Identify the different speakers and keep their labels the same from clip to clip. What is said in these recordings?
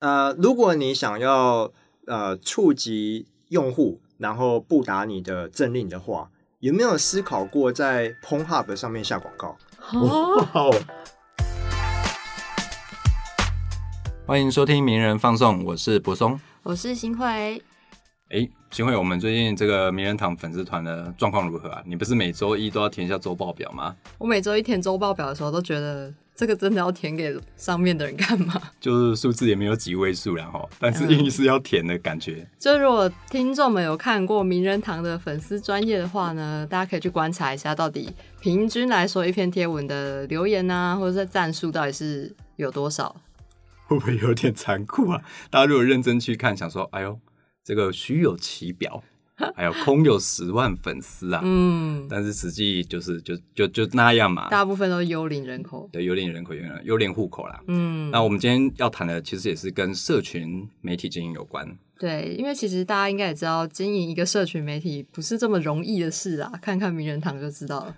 Speaker 1: 呃，如果你想要呃触及用户，然后不打你的政令的话，有没有思考过在 p o n Hub 上面下广告？
Speaker 2: 哦，欢迎收听名人放送，我是柏松。
Speaker 3: 我是新慧，
Speaker 2: 哎，新慧，我们最近这个名人堂粉丝团的状况如何啊？你不是每周一都要填一下周报表吗？
Speaker 3: 我每周一填周报表的时候，都觉得这个真的要填给上面的人干嘛？
Speaker 2: 就是数字也没有几位数然后，但是硬是要填的感觉。
Speaker 3: 就如果听众们有看过名人堂的粉丝专业的话呢，大家可以去观察一下，到底平均来说一篇贴文的留言啊，或者是赞数到底是有多少？
Speaker 2: 会不会有点残酷啊？大家如果认真去看，想说，哎呦，这个虚有其表，还有空有十万粉丝啊，嗯，但是实际就是就就就那样嘛，
Speaker 3: 大部分都是幽灵人口，
Speaker 2: 对，幽灵人口，幽灵幽灵户口啦，嗯，那我们今天要谈的其实也是跟社群媒体经营有关，
Speaker 3: 对，因为其实大家应该也知道，经营一个社群媒体不是这么容易的事啊，看看名人堂就知道了。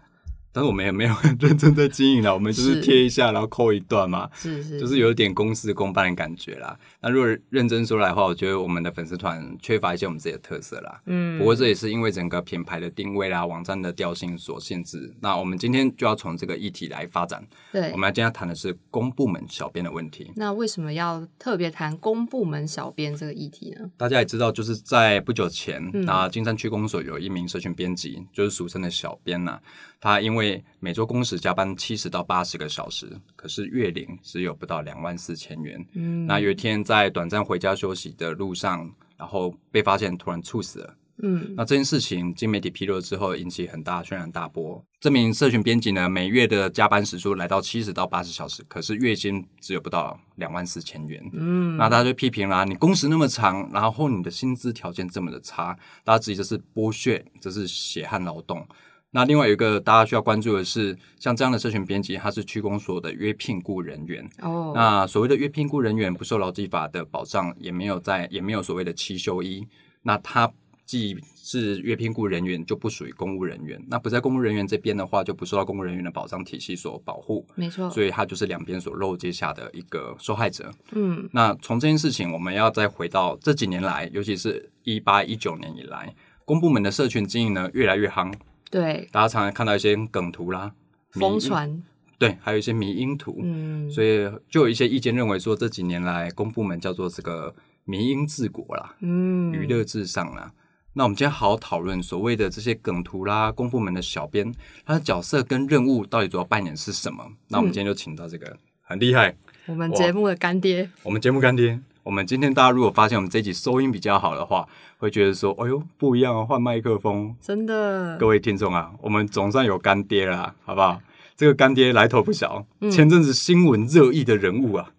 Speaker 2: 但是我们也没有 很认真在经营了，我们就是贴一下，然后扣一段嘛，
Speaker 3: 是是，
Speaker 2: 就是有一点公事公办的感觉啦。那如果认真说来的话，我觉得我们的粉丝团缺乏一些我们自己的特色啦。嗯，不过这也是因为整个品牌的定位啦、网站的调性所限制。那我们今天就要从这个议题来发展。
Speaker 3: 对，
Speaker 2: 我们今天谈的是公部门小编的问题。
Speaker 3: 那为什么要特别谈公部门小编这个议题呢？
Speaker 2: 大家也知道，就是在不久前，那金山区公所有一名社群编辑，就是俗称的小编呐。他因为每周工时加班七十到八十个小时，可是月领只有不到两万四千元。嗯，那有一天在短暂回家休息的路上，然后被发现突然猝死了。嗯，那这件事情经媒体披露之后，引起很大轩然大波。这名社群编辑呢，每月的加班时数来到七十到八十小时，可是月薪只有不到两万四千元。嗯，那大家就批评啦，你工时那么长，然后你的薪资条件这么的差，大家质疑这是剥削，这是血汗劳动。那另外有一个大家需要关注的是，像这样的社群编辑，他是区公所的约聘雇人员。哦，那所谓的约聘雇人员不受劳基法的保障，也没有在，也没有所谓的七休一。那他既是约聘雇人员，就不属于公务人员。那不在公务人员这边的话，就不受到公务人员的保障体系所保护。
Speaker 3: 没错，
Speaker 2: 所以他就是两边所漏接下的一个受害者。嗯，那从这件事情，我们要再回到这几年来，尤其是一八一九年以来，公部门的社群经营呢，越来越夯。
Speaker 3: 对，
Speaker 2: 大家常常看到一些梗图啦，
Speaker 3: 疯传，
Speaker 2: 对，还有一些迷因图，嗯，所以就有一些意见认为说，这几年来公部门叫做这个迷因治国啦，嗯，娱乐至上啦。那我们今天好好讨论所谓的这些梗图啦，公部门的小编，他的角色跟任务到底主要扮演是什么？那我们今天就请到这个很厉害，
Speaker 3: 我们节目的干爹，
Speaker 2: 我们节目干爹。我们今天大家如果发现我们这集收音比较好的话，会觉得说：“哎呦，不一样啊，换麦克风。”
Speaker 3: 真的，
Speaker 2: 各位听众啊，我们总算有干爹了，好不好？这个干爹来头不小，前阵子新闻热议的人物啊，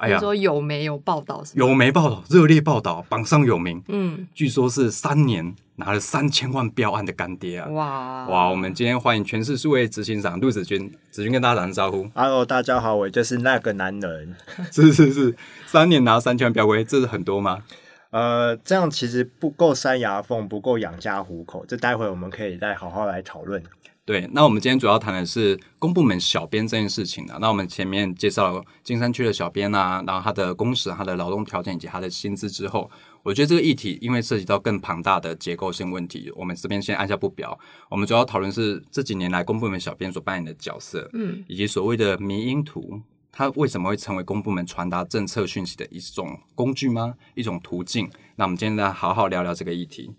Speaker 3: 哎呀，说有没有报道？
Speaker 2: 有没报道？热烈报道，榜上有名。嗯，据说是三年。拿了三千万标案的干爹啊！哇哇！我们今天欢迎全市数位执行长陆子君，子君跟大家打声招呼。
Speaker 1: Hello，大家好，我就是那个男人。
Speaker 2: 是是是，三年拿三千万标规，这是很多吗？
Speaker 1: 呃，这样其实不够塞牙缝，不够养家糊口。这待会我们可以再好好来讨论。
Speaker 2: 对，那我们今天主要谈的是公部门小编这件事情啊。那我们前面介绍了金山区的小编啊，然后他的工时、他的劳动条件以及他的薪资之后。我觉得这个议题，因为涉及到更庞大的结构性问题，我们这边先按下不表。我们主要讨论是这几年来公部门小编所扮演的角色，嗯，以及所谓的迷因图，它为什么会成为公部门传达政策讯息的一种工具吗？一种途径？那我们今天来好好聊聊这个议题。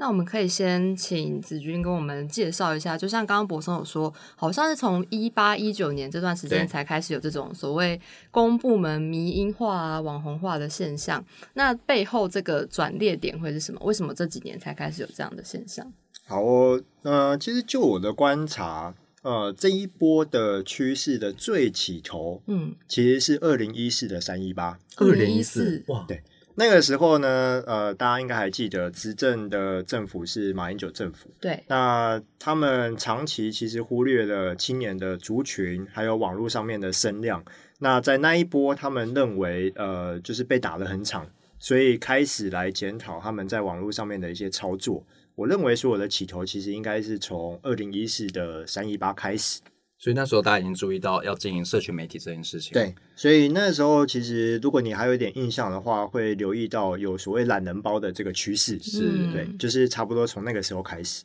Speaker 3: 那我们可以先请子君跟我们介绍一下，就像刚刚博松有说，好像是从一八一九年这段时间才开始有这种所谓公部门迷因化啊、网红化的现象。那背后这个转捩点会是什么？为什么这几年才开始有这样的现象？
Speaker 1: 好，呃，其实就我的观察，呃，这一波的趋势的最起头，嗯，其实是二零一四的三一八，
Speaker 3: 二零一四，
Speaker 1: 哇，对。那个时候呢，呃，大家应该还记得，执政的政府是马英九政府。
Speaker 3: 对。
Speaker 1: 那他们长期其实忽略了青年的族群，还有网络上面的声量。那在那一波，他们认为，呃，就是被打得很惨，所以开始来检讨他们在网络上面的一些操作。我认为，所有的起头其实应该是从二零一四的三一八开始。
Speaker 2: 所以那时候大家已经注意到要经营社群媒体这件事情。
Speaker 1: 对，所以那时候其实如果你还有一点印象的话，会留意到有所谓懒人包的这个趋势。
Speaker 2: 是
Speaker 3: 嗯
Speaker 1: 对，就是差不多从那个时候开始。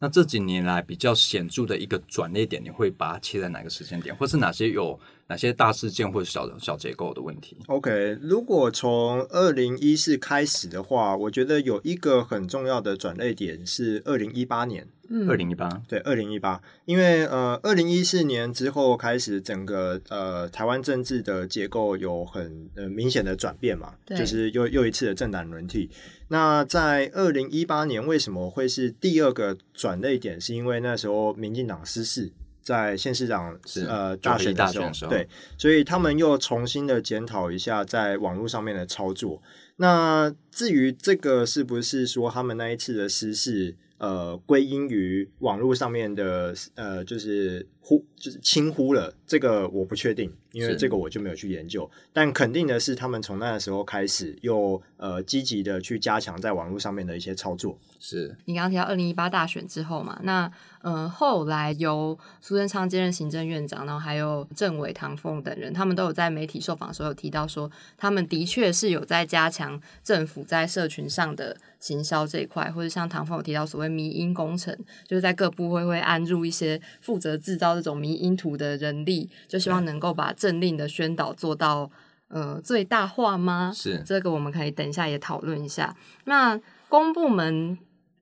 Speaker 2: 那这几年来比较显著的一个转捩点，你会把它切在哪个时间点，或是哪些有哪些大事件或者小小结构的问题
Speaker 1: ？OK，如果从二零一四开始的话，我觉得有一个很重要的转捩点是二零一八年。
Speaker 3: 嗯
Speaker 2: 二零一八，
Speaker 1: 对，二零一八，因为呃，二零一四年之后开始，整个呃台湾政治的结构有很呃明显的转变嘛，
Speaker 3: 对
Speaker 1: 就是又又一次的政党轮替。那在二零一八年为什么会是第二个转捩点？是因为那时候民进党失势，在县市长
Speaker 2: 是
Speaker 1: 呃
Speaker 2: 九合一
Speaker 1: 大选的时候
Speaker 2: 大选的时，候
Speaker 1: 对，所以他们又重新的检讨一下在网络上面的操作。那至于这个是不是说他们那一次的失事，呃，归因于网络上面的呃，就是忽就是轻忽了，这个我不确定，因为这个我就没有去研究。但肯定的是，他们从那个时候开始又呃积极的去加强在网络上面的一些操作。
Speaker 2: 是
Speaker 3: 你刚刚提到二零一八大选之后嘛，那呃后来由苏贞昌接任行政院长，然后还有政委、唐凤等人，他们都有在媒体受访的时候有提到说，他们的确是有在加强政府在社群上的行销这一块，或者像唐凤有提到所谓迷因工程，就是在各部会会安入一些负责制造这种迷因图的人力，就希望能够把政令的宣导做到呃最大化吗？
Speaker 2: 是
Speaker 3: 这个我们可以等一下也讨论一下。那公部门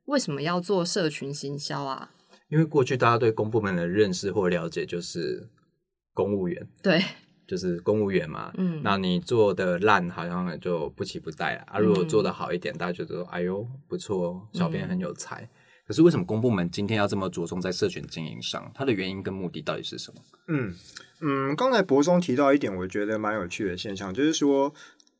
Speaker 3: 为什么要做社群行销啊？
Speaker 2: 因为过去大家对公部门的认识或了解就是公务员，
Speaker 3: 对，
Speaker 2: 就是公务员嘛。
Speaker 3: 嗯
Speaker 2: 那你做的烂，好像就不期不待了啊。如果
Speaker 3: 嗯
Speaker 2: 做的好一点，大家觉得说，哎呦不错哦，小编
Speaker 3: 嗯
Speaker 2: 很有才。可是为什么公部门今天要这么着重在社群经营上？它的原因跟目的到底是什么？
Speaker 1: 嗯嗯，刚才博松提到一点，我觉得蛮有趣的现象，就是说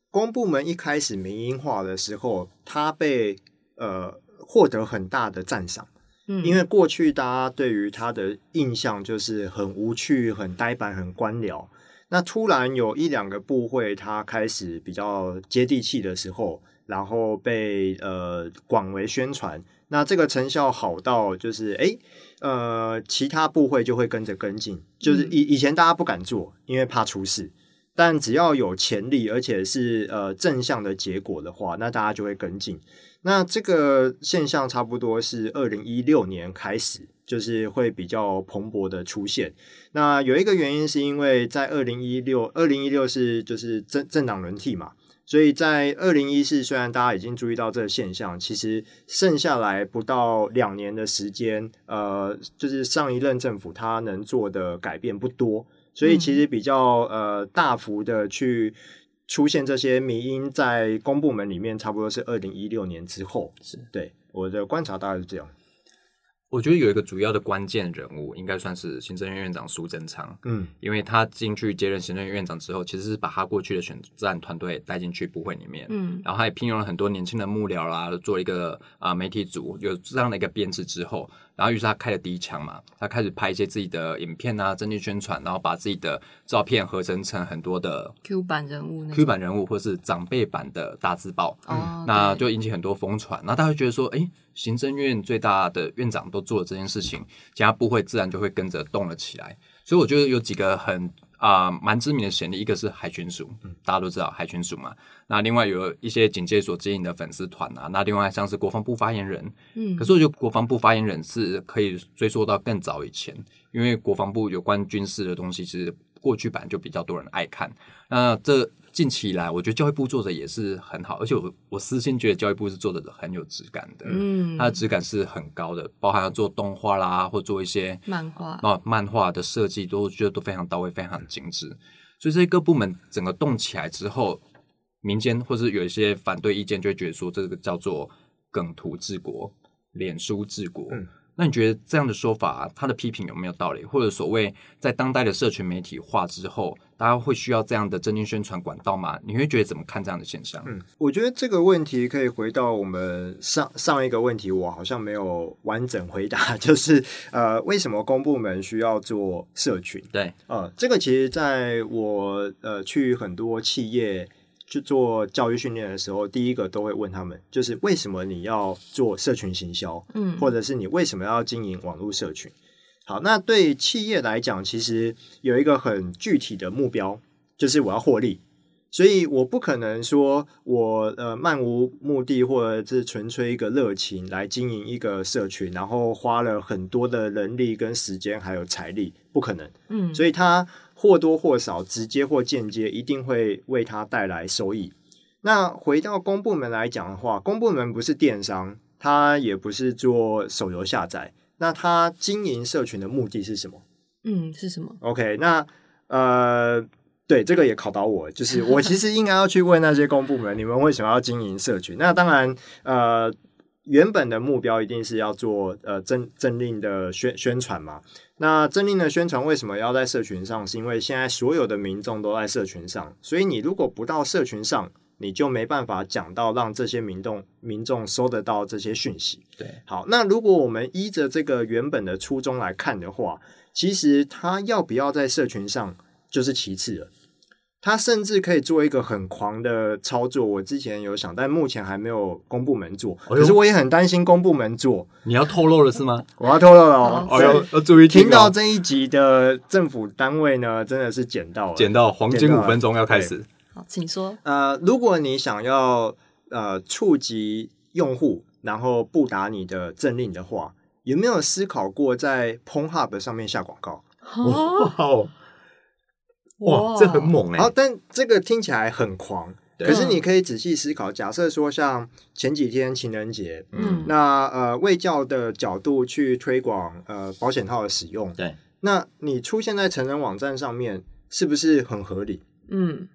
Speaker 1: 公部门一开始民营化的时候，它被呃获得很大的赞赏。
Speaker 3: 嗯，
Speaker 1: 因为过去大家对于他的印象就是很无趣、很呆板、很官僚。那突然有一两个部会，它开始比较接地气的时候，然后被呃广为宣传，那这个成效好到就是诶呃其他部会就会跟着跟进，就是以以前大家不敢做，因为怕出事。但只要有潜力，而且是呃正向的结果的话，那大家就会跟进。那这个现象差不多是二零一六年开始，就是会比较蓬勃的出现。那有一个原因是因为在二零一六，二零一六是就是政政党轮替嘛，所以在二零一四虽然大家已经注意到这个现象，其实剩下来不到两年的时间，呃，就是上一任政府他能做的改变不多，所以其实比较呃大幅的去。出现这些迷因在公部门里面，差不多是二零一六年之后。
Speaker 2: 是
Speaker 1: 对我的观察大概是这样。
Speaker 2: 我觉得有一个主要的关键人物，应该算是行政院院长苏贞昌。
Speaker 1: 嗯。
Speaker 2: 因为他进去接任行政院院长之后，其实是把他过去的选战团队带进去部会里面，
Speaker 3: 嗯。
Speaker 2: 然后他也聘用了很多年轻的幕僚啦，做一个啊、媒体组，有这样的一个编制之后，然后于是他开了第一枪嘛，他开始拍一些自己的影片啊，政绩宣传，然后把自己的照片合成成很多的
Speaker 3: Q 版人物那
Speaker 2: Q 版人物或是长辈版的大字报，
Speaker 3: 哦，
Speaker 2: 那就引起很多疯传，然后大家会觉得说，哎，行政院最大的院长都做了这件事情，其他部会自然就会跟着动了起来。所以我觉得有几个很啊蛮、知名的先例，一个是海巡署，大家都知道海巡署嘛。那另外有一些警戒所经营的粉丝团啊，那另外像是国防部发言人，
Speaker 3: 嗯
Speaker 2: 可是我觉得国防部发言人是可以追溯到更早以前，因为国防部有关军事的东西，其实过去版就比较多人爱看。那这近期以来，我觉得教育部做的也是很好，而且我我私心觉得教育部是做的很有质感的，
Speaker 3: 嗯
Speaker 2: 它的质感是很高的，包含要做动画啦，或做一些
Speaker 3: 漫画
Speaker 2: 啊漫画的设计，都觉得都非常到位，非常精致。所以这些各部门整个动起来之后，民间或是有一些反对意见，就会觉得说这个叫做梗图治国、脸书治国。
Speaker 1: 嗯
Speaker 2: 那你觉得这样的说法，他的批评有没有道理？或者所谓在当代的社群媒体化之后，大家会需要这样的真经宣传管道吗？你会觉得怎么看这样的现象？
Speaker 1: 嗯，我觉得这个问题可以回到我们上上一个问题，我好像没有完整回答，就是呃，为什么公部门需要做社群？
Speaker 2: 对，
Speaker 1: 呃，这个其实在我呃去很多企业去做教育训练的时候，第一个都会问他们，就是为什么你要做社群行销，
Speaker 3: 嗯
Speaker 1: 或者是你为什么要经营网络社群？好，那对企业来讲，其实有一个很具体的目标，就是我要获利。所以我不可能说我呃漫无目的或者是纯粹一个热情来经营一个社群，然后花了很多的人力跟时间还有财力，不可能。
Speaker 3: 嗯，
Speaker 1: 所以它或多或少直接或间接一定会为他带来收益。那回到公部门来讲的话，公部门不是电商，它也不是做手游下载，那它经营社群的目的是什么
Speaker 3: 嗯是什么
Speaker 1: ？？OK，那呃。对，这个也考到我，就是我其实应该要去问那些公部门，你们为什么要经营社群？那当然，呃，原本的目标一定是要做呃政政令的宣宣传嘛。那政令的宣传为什么要在社群上？是因为现在所有的民众都在社群上，所以你如果不到社群上，你就没办法讲到让这些民众民众收得到这些讯息。
Speaker 2: 对，
Speaker 1: 好，那如果我们依着这个原本的初衷来看的话，其实他要不要在社群上就是其次了。他甚至可以做一个很狂的操作，我之前有想，但目前还没有公部门做。
Speaker 2: 哎
Speaker 1: 可是我也很担心公部门做，
Speaker 2: 你要透露了是吗？
Speaker 1: 我要透露了哦。
Speaker 3: 好
Speaker 2: 哎呦，要注意听
Speaker 1: 听到
Speaker 2: 哦，
Speaker 1: 这一集的政府单位呢，真的是捡到了。
Speaker 2: 捡到黄金五分钟要开始。
Speaker 3: 好，请说。
Speaker 1: 呃，如果你想要呃触及用户，然后不打你的政令的话，有没有思考过在 PornHub 上面下广告？
Speaker 3: 哦，
Speaker 2: 哇这很猛哎
Speaker 1: 好，！但这个听起来很狂。可是你可以仔细思考，假设说像前几天情人节，
Speaker 3: 嗯
Speaker 1: 那呃卫教的角度去推广呃保险套的使用，
Speaker 2: 对，
Speaker 1: 那你出现在成人网站上面，是不是很合理？
Speaker 3: 嗯，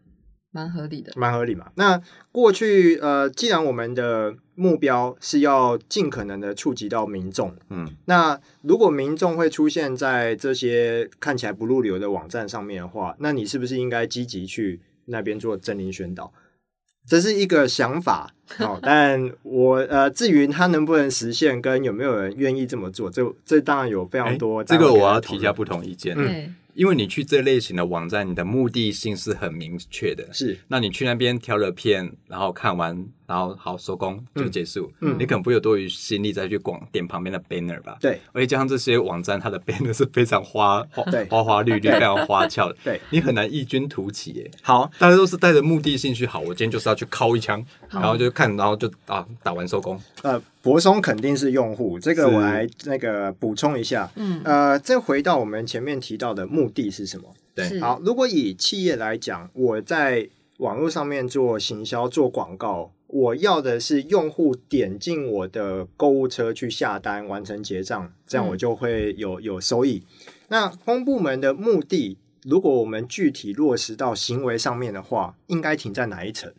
Speaker 3: 蛮合理的。
Speaker 1: 蛮合理嘛。那过去呃，既然我们的目标是要尽可能的触及到民众，
Speaker 2: 嗯，
Speaker 1: 那如果民众会出现在这些看起来不入流的网站上面的话，那你是不是应该积极去那边做真灵宣导？这是一个想法 哦，但我呃，至于它能不能实现，跟有没有人愿意这么做，这这当然有非常
Speaker 2: 哎
Speaker 1: 多。
Speaker 2: 这个我要提一下不同意见，
Speaker 3: 对，
Speaker 2: 因为你去这类型的网站，你的目的性是很明确的。
Speaker 1: 是
Speaker 2: 那你去那边挑了片，然后看完，然后好收工就结束。
Speaker 1: 嗯
Speaker 2: 你可能不会有多余心力再去广点旁边的 banner 吧？
Speaker 1: 对
Speaker 2: 而且加上这些网站，它的 banner 是非常花花花花绿绿、非常花俏的，
Speaker 1: 对，
Speaker 2: 你很难异军突起耶。
Speaker 1: 好，
Speaker 2: 大家都是带着目的性去，好，我今天就是要去敲一枪，然后就看，然后就啊打完收工。
Speaker 1: 呃，博松肯定是用户，这个我来那个补充一下。
Speaker 3: 嗯，
Speaker 1: 呃，再回到我们前面提到的目的是什么？
Speaker 2: 对
Speaker 1: 好，如果以企业来讲，我在网络上面做行销、做广告，我要的是用户点进我的购物车去下单、完成结账，这样
Speaker 3: 嗯
Speaker 1: 我就会有有收益。那公部门的目的，如果我们具体落实到行为上面的话，应该停在哪一层？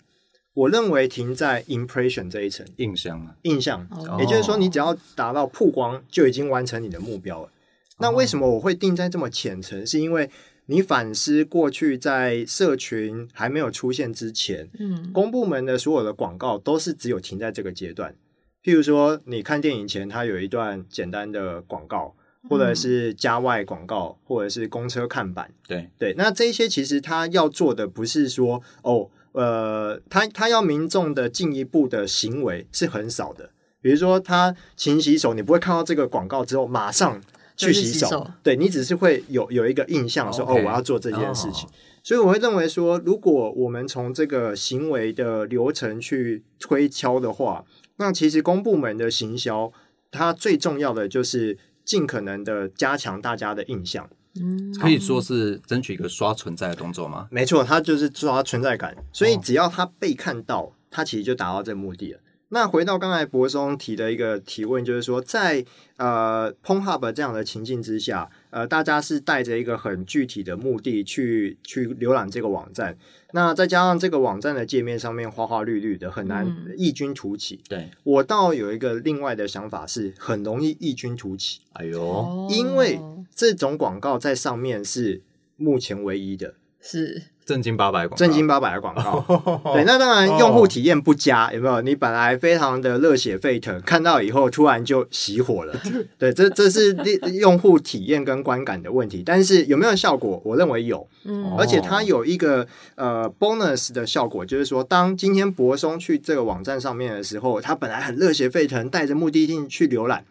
Speaker 1: 我认为停在 impression 这一层。
Speaker 2: 印象啊，
Speaker 1: 印象，
Speaker 3: 哦
Speaker 1: 也就是说，你只要达到曝光，就已经完成你的目标了。那为什么我会定在这么浅层？是因为你反思过去在社群还没有出现之前，
Speaker 3: 嗯，
Speaker 1: 公部门的所有的广告都是只有停在这个阶段。譬如说，你看电影前，它有一段简单的广告，或者是家外广告，或者是公车看板。
Speaker 2: 对，
Speaker 1: 对，那这些其实他要做的不是说哦，呃，他他要民众的进一步的行为是很少的。比如说他勤洗手，你不会看到这个广告之后马上去洗手，
Speaker 3: 洗手
Speaker 1: 对你只是会有有一个印象说哦，我要做这件事情。
Speaker 2: 哦
Speaker 1: 所以我会认为说，如果我们从这个行为的流程去推敲的话，那其实公部门的行销，它最重要的就是尽可能的加强大家的印象。
Speaker 3: 嗯
Speaker 2: 可以说是争取一个刷存在的动作吗？
Speaker 1: 没错，它就是刷存在感，所以
Speaker 2: 哦
Speaker 1: 只要它被看到，它其实就达到这个目的了。那回到刚才博松提的一个提问，就是说在呃 PornHub 这样的情境之下，呃，大家是带着一个很具体的目的去去浏览这个网站，那再加上这个网站的界面上面花花绿绿的，很难
Speaker 3: 嗯
Speaker 1: 异军突起。
Speaker 2: 对，
Speaker 1: 我倒有一个另外的想法是，很容易异军突起，
Speaker 2: 哎呦，
Speaker 3: 哦
Speaker 1: 因为这种广告在上面是目前唯一的。
Speaker 3: 是
Speaker 2: 正经八百广告，
Speaker 1: 正经八百的广告。对，那当然用户体验不佳，有没有？你本来非常的热血沸腾，看到以后突然就熄火了。对，这这是利用户体验跟观感的问题。但是有没有效果？我认为有，
Speaker 3: 嗯
Speaker 1: 而且它有一个呃 bonus 的效果，就是说，当今天博松去这个网站上面的时候，他本来很热血沸腾，带着目的性去浏览。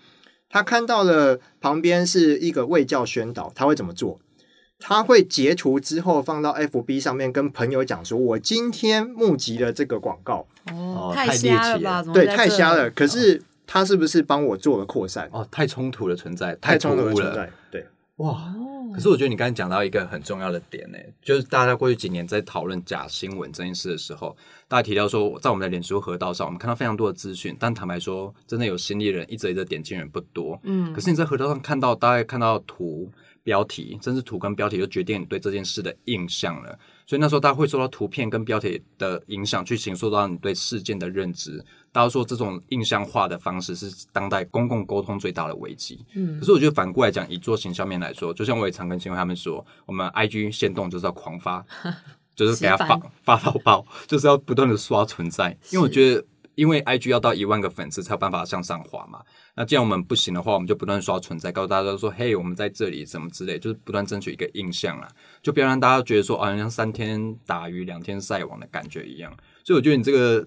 Speaker 1: 他看到了旁边是一个卫教宣导，他会怎么做？他会截图之后放到 FB 上面，跟朋友讲说：“我今天募集了这个广告。”
Speaker 3: 哦，
Speaker 2: 哦
Speaker 3: 太
Speaker 2: 太猎奇
Speaker 3: 瞎了吧？
Speaker 1: 对，太瞎了。可是他是不是帮我做了扩散？
Speaker 2: 哦，太冲突的存在，
Speaker 1: 太。冲突的存在。对，
Speaker 2: 哇！
Speaker 3: 哦，
Speaker 2: 可是我觉得你刚才讲到一个很重要的点呢，就是大家过去几年在讨论假新闻这件事的时候，大家提到说，在我们的脸书河道上，我们看到非常多的资讯，但坦白说，真的有心力的人一则一则点进人不多。
Speaker 3: 嗯
Speaker 2: 可是你在河道上看到，大概看到图、标题，甚至图跟标题就决定你对这件事的印象了。所以那时候大家会受到图片跟标题的影响，去形塑到你对事件的认知。大家说这种印象化的方式是当代公共沟通最大的危机。
Speaker 3: 嗯
Speaker 2: 可是我觉得反过来讲，以做行销面来说，就像我也常跟新闻他们说，我们 IG 限动就是要狂发，就是给他发发到爆，就是要不断的刷存在。因为我觉得，因为 IG 要到一万个粉丝才有办法向上滑嘛。那既然我们不行的话，我们就不断刷存在，告诉大家说，嘿，我们在这里，什么之类，就是不断争取一个印象啦，就不要让大家觉得说，啊，像三天打鱼两天晒网的感觉一样。所以我觉得你这个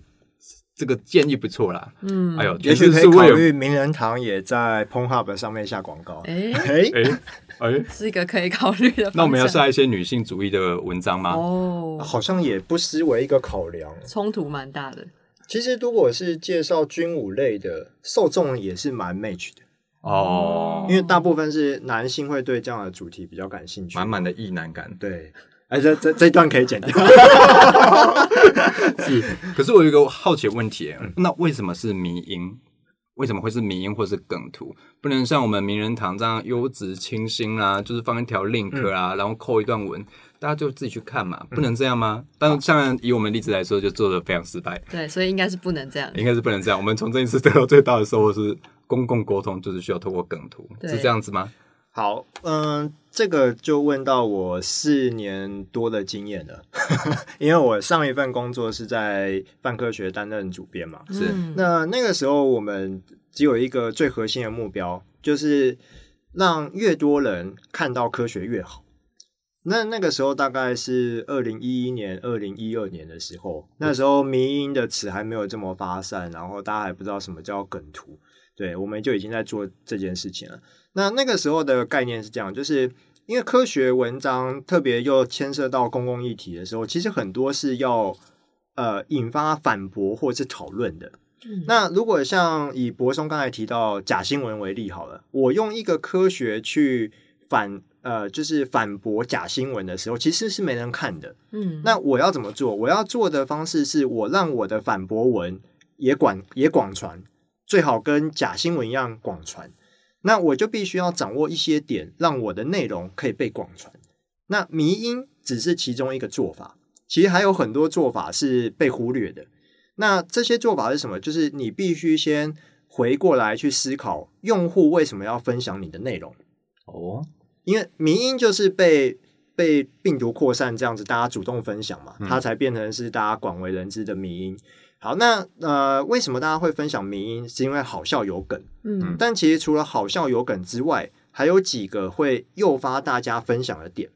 Speaker 2: 这个建议不错啦。
Speaker 3: 嗯
Speaker 2: 哎呦，
Speaker 1: 也许可以考虑名人堂也在 PornHub 上面下广告。
Speaker 3: 哎，
Speaker 1: 哎，
Speaker 2: 哎哎，
Speaker 3: 是一个可以考虑的。
Speaker 2: 那我们要下一些女性主义的文章吗？
Speaker 3: 哦，
Speaker 1: 好像也不失为一个考量。
Speaker 3: 冲突蛮大的。
Speaker 1: 其实如果是介绍军武类的，受众也是蛮 match 的，
Speaker 2: 哦，
Speaker 1: 因为大部分是男性会对这样的主题比较感兴趣。
Speaker 2: 满满的意难感。
Speaker 1: 对，哎，这这这一段可以剪掉。
Speaker 2: 是，可是我有一个好奇的问题，那为什么是迷音？为什么会是迷音或是梗图？不能像我们名人堂这样优质清新啊，就是放一条 link 啊，然后扣一段文，大家就自己去看嘛，不能这样吗？但像以我们例子来说，就做的非常失败，
Speaker 3: 对，所以应该是不能这样。
Speaker 2: 应该是不能这样。我们从这一次得到最大的收获是，公共沟通就是需要透过梗图，是这样子吗？
Speaker 1: 好，嗯，这个就问到我四年多的经验了，因为我上一份工作是在泛科学担任主编嘛。
Speaker 2: 是
Speaker 3: 嗯
Speaker 1: 那那个时候我们只有一个最核心的目标，就是让越多人看到科学越好。那那个时候大概是二零一一年、二零一二年的时候，那时候迷音的词还没有这么发散，然后大家还不知道什么叫梗图，对，我们就已经在做这件事情了。那那个时候的概念是这样，就是因为科学文章特别又牵涉到公共议题的时候，其实很多是要呃引发反驳或是讨论的。
Speaker 3: 嗯
Speaker 1: 那如果像以博松刚才提到假新闻为例好了，我用一个科学去反呃就是反驳假新闻的时候，其实是没人看的。
Speaker 3: 嗯，
Speaker 1: 那我要怎么做？我要做的方式是我让我的反驳文也广也广传，最好跟假新闻一样广传。那我就必须要掌握一些点，让我的内容可以被广传。那迷音只是其中一个做法，其实还有很多做法是被忽略的。那这些做法是什么？就是你必须先回过来去思考，用户为什么要分享你的内容。
Speaker 2: 哦，
Speaker 1: 因为迷音就是被被病毒扩散这样子，大家主动分享嘛，它才变成是大家广为人知的迷音。好，那呃，为什么大家会分享迷音？是因为好笑有梗，
Speaker 3: 嗯
Speaker 1: 但其实除了好笑有梗之外，还有几个会诱发大家分享的点。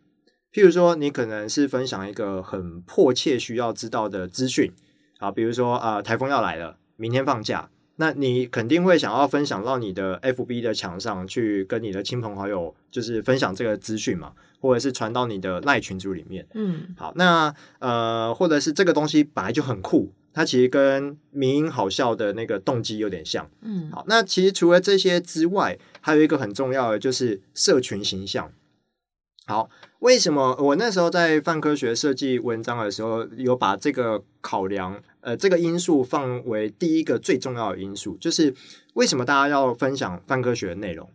Speaker 1: 譬如说，你可能是分享一个很迫切需要知道的资讯啊，比如说啊、呃台风要来了，明天放假，那你肯定会想要分享到你的 FB 的墙上去，跟你的亲朋好友就是分享这个资讯嘛，或者是传到你的赖群组里面。
Speaker 3: 嗯
Speaker 1: 好，那呃，或者是这个东西本来就很酷，它其实跟民音好笑的那个动机有点像。
Speaker 3: 嗯
Speaker 1: 好，那其实除了这些之外，还有一个很重要的就是社群形象。好，为什么我那时候在泛科学设计文章的时候，有把这个考量，呃，这个因素放为第一个最重要的因素，就是为什么大家要分享泛科学的内容？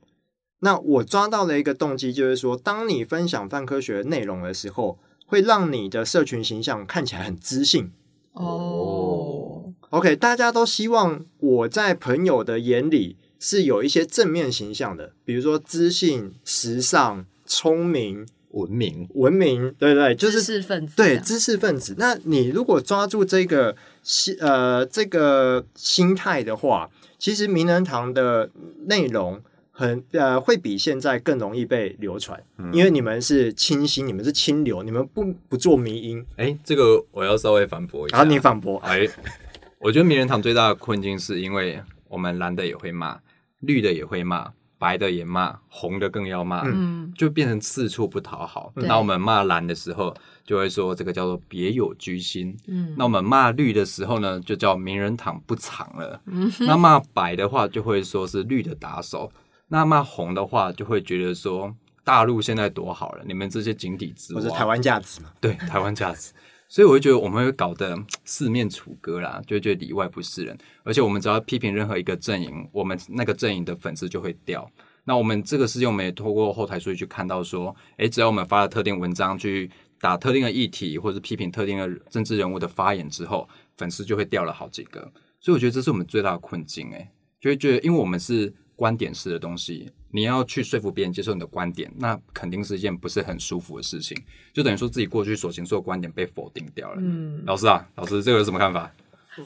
Speaker 1: 那我抓到了一个动机，就是说，当你分享泛科学的内容的时候，会让你的社群形象看起来很知性。
Speaker 3: 哦
Speaker 1: ，OK，大家都希望我在朋友的眼里是有一些正面形象的，比如说知性、时尚、聪明、
Speaker 2: 文明。
Speaker 1: 文明，对对，就是
Speaker 3: 知
Speaker 1: 是
Speaker 3: 识分子
Speaker 1: 对知识分子。那你如果抓住这个心呃这个心态的话，其实名人堂的内容很呃会比现在更容易被流传，因为你们是清新，你们是清流，你们不不做迷音。
Speaker 2: 哎，这个我要稍微反驳一下。
Speaker 1: 啊你反驳，
Speaker 2: 哎，我觉得名人堂最大的困境是因为我们蓝的也会骂，绿的也会骂，白的也骂，红的更要骂，
Speaker 3: 嗯，
Speaker 2: 就变成四处不讨好。
Speaker 3: 对
Speaker 2: 那我们骂蓝的时候，就会说这个叫做别有居心。
Speaker 3: 嗯
Speaker 2: 那我们骂绿的时候呢，就叫名人堂不藏了。
Speaker 3: 嗯
Speaker 2: 那骂白的话，就会说是绿的打手；那骂红的话，就会觉得说大陆现在多好了，你们这些井底之蛙，
Speaker 1: 或者台湾价值嘛。
Speaker 2: 对台湾价值。所以我就觉得我们会搞得四面楚歌啦，就会觉得里外不是人。而且我们只要批评任何一个阵营，我们那个阵营的粉丝就会掉。那我们这个事情，我们也透过后台数据去看到说，诶，只要我们发了特定文章去打特定的议题，或者批评特定的政治人物的发言之后，粉丝就会掉了好几个。所以我觉得这是我们最大的困境，诶，就会觉得因为我们是观点式的东西，你要去说服别人接受你的观点，那肯定是一件不是很舒服的事情，就等于说自己过去所行所有观点被否定掉了。
Speaker 3: 嗯
Speaker 2: 老师啊，老师这个有什么看法？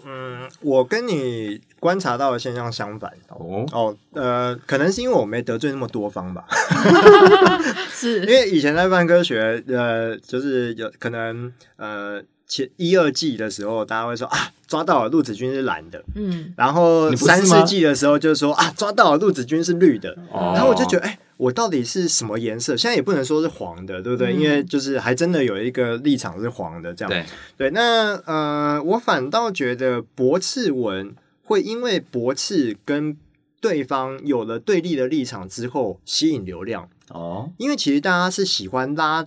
Speaker 1: 嗯，我跟你观察到的现象相反。
Speaker 2: 哦，
Speaker 1: 哦，呃，可能是因为我没得罪那么多方吧。因
Speaker 3: 是，
Speaker 1: 为以前在办科学，呃，就是有可能，呃，前一二季的时候，大家会说啊，抓到了陆子君是蓝的，
Speaker 3: 嗯。
Speaker 1: 然后三四季的时候就说啊，抓到了陆子君是绿的，
Speaker 2: 哦。
Speaker 1: 然后我就觉得，哎、我到底是什么颜色？现在也不能说是黄的，对不对？
Speaker 3: 嗯。
Speaker 1: 因为就是还真的有一个立场是黄的，这样。
Speaker 2: 对，
Speaker 1: 对，那呃，我反倒觉得驳斥文会因为驳斥跟对方有了对立的立场之后吸引流量，
Speaker 2: 哦，
Speaker 1: 因为其实大家是喜欢拉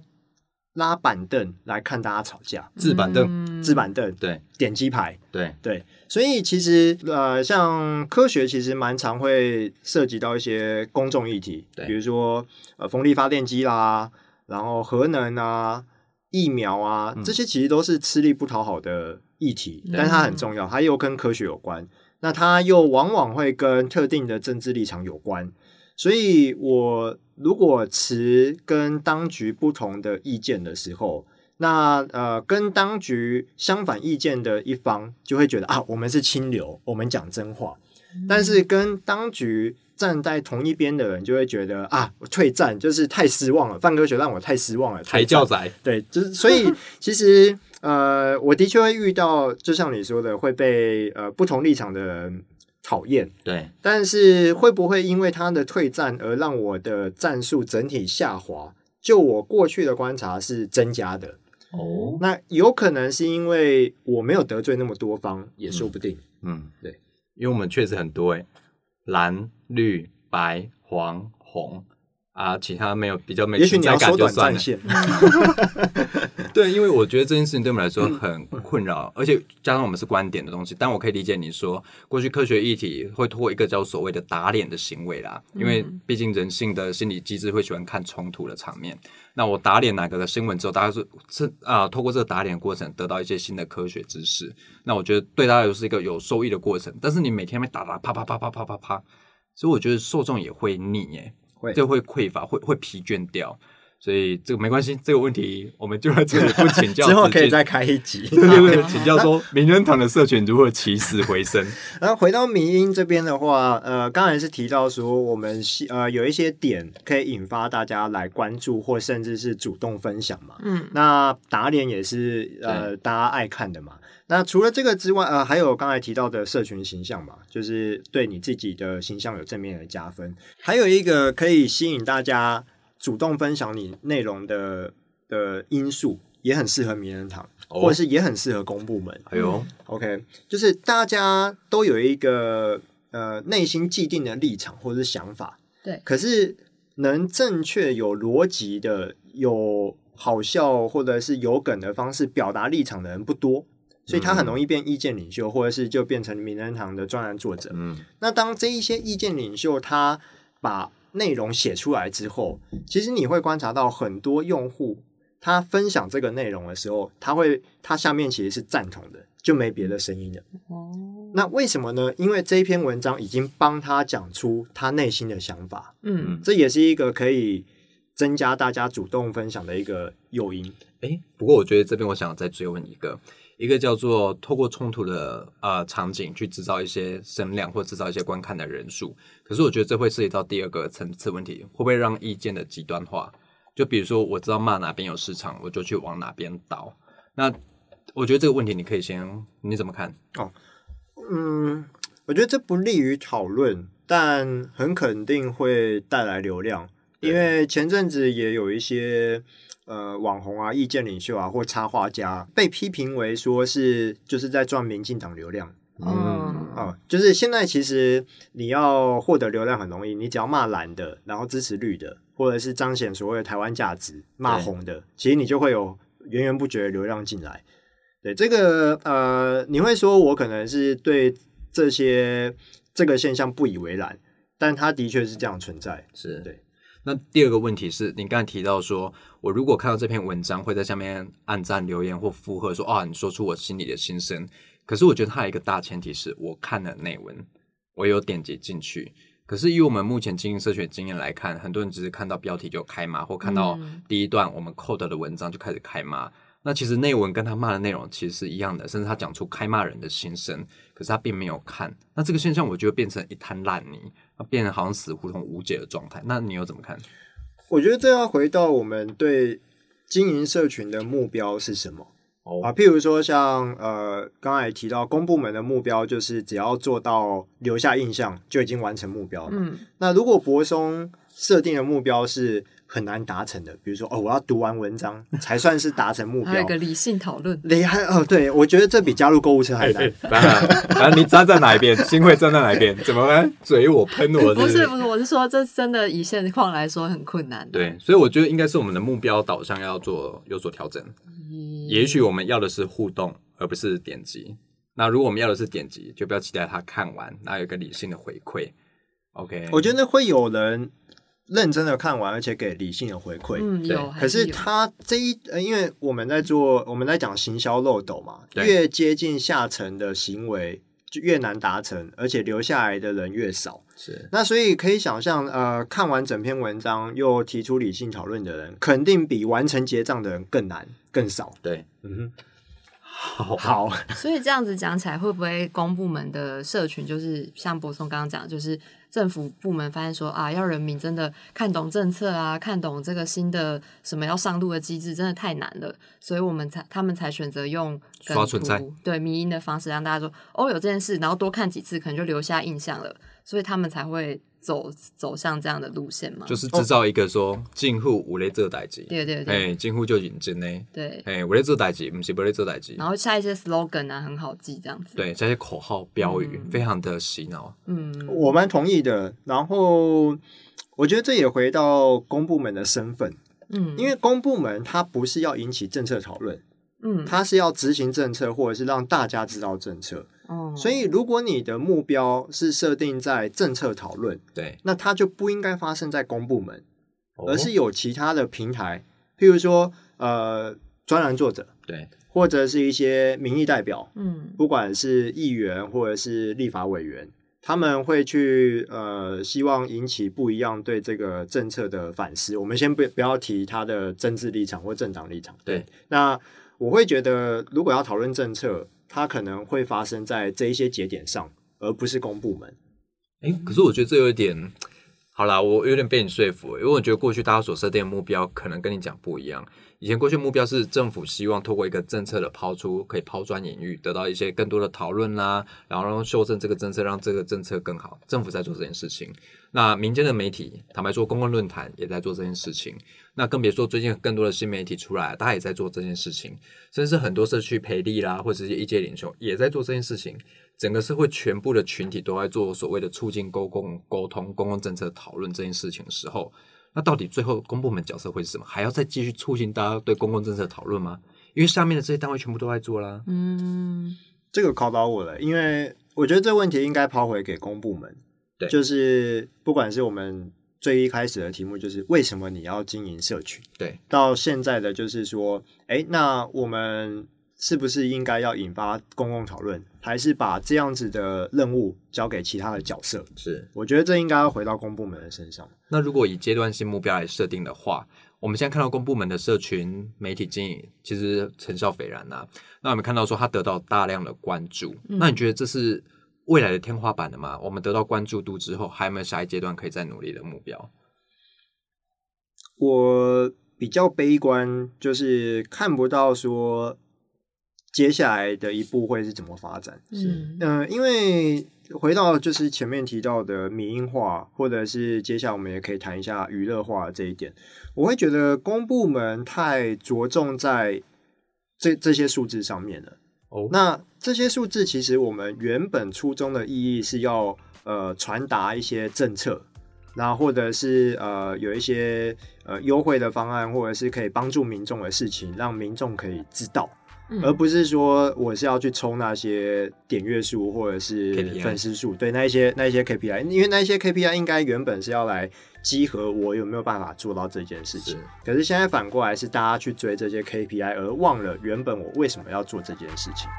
Speaker 1: 拉板凳来看大家吵架，
Speaker 2: 置板凳，
Speaker 3: 嗯。
Speaker 1: 置板凳、
Speaker 2: 对。
Speaker 1: 点鸡排，
Speaker 2: 对，
Speaker 1: 对，所以其实呃，像科学其实蛮常会涉及到一些公众议题，
Speaker 2: 对。
Speaker 1: 比如说呃风力发电机啦，然后核能啊、疫苗啊，
Speaker 2: 嗯。
Speaker 1: 这些其实都是吃力不讨好的议题，但是它很重要，它又跟科学有关，那它又往往会跟特定的政治立场有关，所以我如果持跟当局不同的意见的时候，那呃，跟当局相反意见的一方就会觉得啊，我们是清流，我们讲真话；但是跟当局站在同一边的人就会觉得啊，我退战就是太失望了，范科学让我太失望了，
Speaker 2: 抬轿仔，
Speaker 1: 对，就是所以其实呃，我的确会遇到，就像你说的，会被呃不同立场的人讨厌，
Speaker 2: 对，
Speaker 1: 但是会不会因为他的退战而让我的战术整体下滑？就我过去的观察是增加的，
Speaker 2: 哦，
Speaker 1: 那有可能是因为我没有得罪那么多方，也说不定。
Speaker 2: 嗯，
Speaker 1: 对，
Speaker 2: 因为我们确实很多诶，蓝、绿、白、黄、红啊，其他没有比较没
Speaker 1: 也许
Speaker 2: 存在
Speaker 1: 你要缩短
Speaker 2: 感就算了。对，因为我觉得这件事情对我们来说很困扰，而且加上我们是观点的东西，但我可以理解你说，过去科学议题会通过一个叫所谓的打脸的行为啦，因为毕竟人性的心理机制会喜欢看冲突的场面。那我打脸哪个的新闻之后，大家是是啊，透过这个打脸的过程得到一些新的科学知识，那我觉得对大家来说是一个有收益的过程。但是你每天被打打啪啪啪啪啪啪啪，所以我觉得受众也会腻耶，
Speaker 1: 会
Speaker 2: 这会匮乏，会会疲倦掉。所以这个没关系，这个问题我们就在这里不请教
Speaker 1: 之后可以再开一集。
Speaker 2: 对对对，请教说名人堂的社群如何起死回生？
Speaker 1: 然后回到民音这边的话，呃，刚才是提到说我们希呃有一些点可以引发大家来关注，或甚至是主动分享嘛。
Speaker 3: 嗯
Speaker 1: 那打脸也是呃大家爱看的嘛。那除了这个之外，呃，还有刚才提到的社群形象嘛，就是对你自己的形象有正面的加分。还有一个可以吸引大家主动分享你内容的的因素，也很适合名人堂，
Speaker 2: 哦
Speaker 1: 或者是也很适合公部门。
Speaker 2: 哎呦
Speaker 1: ，OK，就是大家都有一个呃内心既定的立场或者是想法，
Speaker 3: 对
Speaker 1: 可是能正确有逻辑的、有好笑或者是有梗的方式表达立场的人不多，所以他很容易变意见领袖，或者是就变成名人堂的专栏作者。
Speaker 2: 嗯，
Speaker 1: 那当这一些意见领袖他把内容写出来之后，其实你会观察到很多用户，他分享这个内容的时候，他会他下面其实是赞同的，就没别的声音了。
Speaker 3: 哦，
Speaker 1: 那为什么呢？因为这一篇文章已经帮他讲出他内心的想法，
Speaker 3: 嗯
Speaker 1: 这也是一个可以增加大家主动分享的一个诱因。
Speaker 2: 哎，不过我觉得这边我想再追问一个，一个叫做透过冲突的呃场景去制造一些声量或制造一些观看的人数。可是我觉得这会涉及到第二个层次问题，会不会让意见的极端化？就比如说我知道骂哪边有市场，我就去往哪边倒。那我觉得这个问题你可以先你怎么看？
Speaker 1: 哦嗯，我觉得这不利于讨论，但很肯定会带来流量，因为前阵子也有一些呃网红啊、意见领袖啊或插画家被批评为说是就是在赚民进党流量。
Speaker 3: 嗯，
Speaker 1: 哦，就是现在其实你要获得流量很容易，你只要骂蓝的，然后支持绿的，或者是彰显所谓的台湾价值，骂红的，其实你就会有源源不绝的流量进来。对这个呃，你会说我可能是对这些这个现象不以为然，但它的确是这样存在。
Speaker 2: 是
Speaker 1: 对。
Speaker 2: 那第二个问题是你刚才提到说，我如果看到这篇文章，会在下面按赞留言或附和说啊，你说出我心里的心声。可是我觉得它有一个大前提是我看了内文，我有点击进去。可是以我们目前经营社群经验来看，很多人只是看到标题就开骂，或看到第一段我们 code 的文章就开始开骂。那其实内文跟他骂的内容其实是一样的，甚至他讲出开骂人的心声，可是他并没有看。那这个现象我觉得变成一滩烂泥，那变成好像死胡同无解的状态。那你又怎么看？
Speaker 1: 我觉得这要回到我们对经营社群的目标是什么。啊，譬如说像呃，刚才提到公部门的目标就是只要做到留下印象就已经完成目标了。嗯，那如果博松设定的目标是很难达成的，比如说哦，我要读完文章才算是达成目标，
Speaker 3: 还有一个理性讨论，
Speaker 1: 你还哦！对，我觉得这比加入购物车还难。
Speaker 2: 啊，你站在哪一边？新会站在哪一边？怎么嘴我喷我？
Speaker 3: 不是不是，我是说这真的以现况来说很困难。
Speaker 2: 对，所以我觉得应该是我们的目标导向要做有所调整。也许我们要的是互动，而不是点击。那如果我们要的是点击，就不要期待他看完，那有一个理性的回馈。OK，
Speaker 1: 我觉得会有人认真的看完，而且给理性的回馈。
Speaker 3: 嗯，有。
Speaker 1: 可是他这一，呃，因为我们在做，我们在讲行销漏斗嘛，越接近下层的行为就越难达成，而且留下来的人越少。
Speaker 2: 是。
Speaker 1: 那所以可以想象，呃，看完整篇文章又提出理性讨论的人，肯定比完成结账的人更难。更少，
Speaker 2: 对，
Speaker 1: 嗯哼，
Speaker 2: 好，
Speaker 1: 好，
Speaker 3: 所以这样子讲起来，会不会公部门的社群就是像博松刚刚讲，就是政府部门发现说啊，要人民真的看懂政策啊，看懂这个新的什么要上路的机制，真的太难了，所以我们才他们才选择用
Speaker 2: 刷存在
Speaker 3: 对迷音的方式让大家说哦有这件事，然后多看几次，可能就留下印象了，所以他们才会。走走向这样的路线嘛，
Speaker 2: 就是制造一个说近乎无雷这代机，
Speaker 3: 对对对，
Speaker 2: 哎，近乎就引进呢，
Speaker 3: 对，
Speaker 2: 哎，无雷这代机不是无雷这代机，
Speaker 3: 然后下一些 slogan 啊，很好记这样子，
Speaker 2: 对，加些口号标语，非常的洗脑，
Speaker 3: 嗯，
Speaker 1: 我蛮同意的。然后我觉得这也回到公部门的身份，
Speaker 3: 嗯，
Speaker 1: 因为公部门它不是要引起政策讨论，
Speaker 3: 嗯，
Speaker 1: 它是要执行政策或者是让大家知道政策。
Speaker 3: 哦，
Speaker 1: 所以如果你的目标是设定在政策讨论，
Speaker 2: 对，
Speaker 1: 那它就不应该发生在公部门，而是有其他的平台，譬如说呃专栏作者，
Speaker 2: 对，
Speaker 1: 或者是一些民意代表，
Speaker 3: 嗯，
Speaker 1: 不管是议员或者是立法委员，他们会去呃希望引起不一样对这个政策的反思。我们先不不要提他的政治立场或政党立场，
Speaker 2: 对，
Speaker 1: 那我会觉得如果要讨论政策。它可能会发生在这一些节点上，而不是公部门。
Speaker 2: 哎，可是我觉得这有一点，好啦，我有点被你说服，因为我觉得过去大家所设定的目标可能跟你讲不一样。以前过去目标是政府希望透过一个政策的抛出，可以抛砖引玉，得到一些更多的讨论啦，然后修正这个政策，让这个政策更好。政府在做这件事情，那民间的媒体，坦白说，公共论坛也在做这件事情。那更别说最近更多的新媒体出来，大家也在做这件事情，甚至很多社区培力啦，或者是一界领袖也在做这件事情。整个社会全部的群体都在做所谓的促进公共沟通、公共政策讨论这件事情的时候。那到底最后公部门角色会是什么？还要再继续促进大家对公共政策讨论吗？因为下面的这些单位全部都在做啦。
Speaker 3: 嗯，
Speaker 1: 这个考倒我了，因为我觉得这个问题应该抛回给公部门。
Speaker 2: 对，
Speaker 1: 就是不管是我们最一开始的题目，就是为什么你要经营社群？
Speaker 2: 对，
Speaker 1: 到现在的就是说，哎，那我们。是不是应该要引发公共讨论，还是把这样子的任务交给其他的角色？
Speaker 2: 是，
Speaker 1: 我觉得这应该要回到公部门的身上。
Speaker 2: 那如果以阶段性目标来设定的话，我们现在看到公部门的社群媒体经营其实成效斐然呐。那我们看到说它得到大量的关注，那你觉得这是未来的天花板了吗？我们得到关注度之后，还有没有下一阶段可以再努力的目标？
Speaker 1: 我比较悲观，就是看不到说。接下来的一步会是怎么发展？
Speaker 3: 是
Speaker 1: 嗯，因为回到就是前面提到的民营化，或者是接下来我们也可以谈一下娱乐化这一点。我会觉得公部门太着重在这这些数字上面了。
Speaker 2: 哦，
Speaker 1: 那这些数字其实我们原本初衷的意义是要呃传达一些政策，那或者是呃有一些呃优惠的方案，或者是可以帮助民众的事情，让民众可以知道。而不是说我是要去冲那些点阅数或者是粉丝数，对那一些那一些 KPI，因为那一些 KPI 应该原本是要来集合我有没有办法做到这件事情
Speaker 2: 是。
Speaker 1: 可是现在反过来是大家去追这些 KPI，而忘了原本我为什么要做这件事情。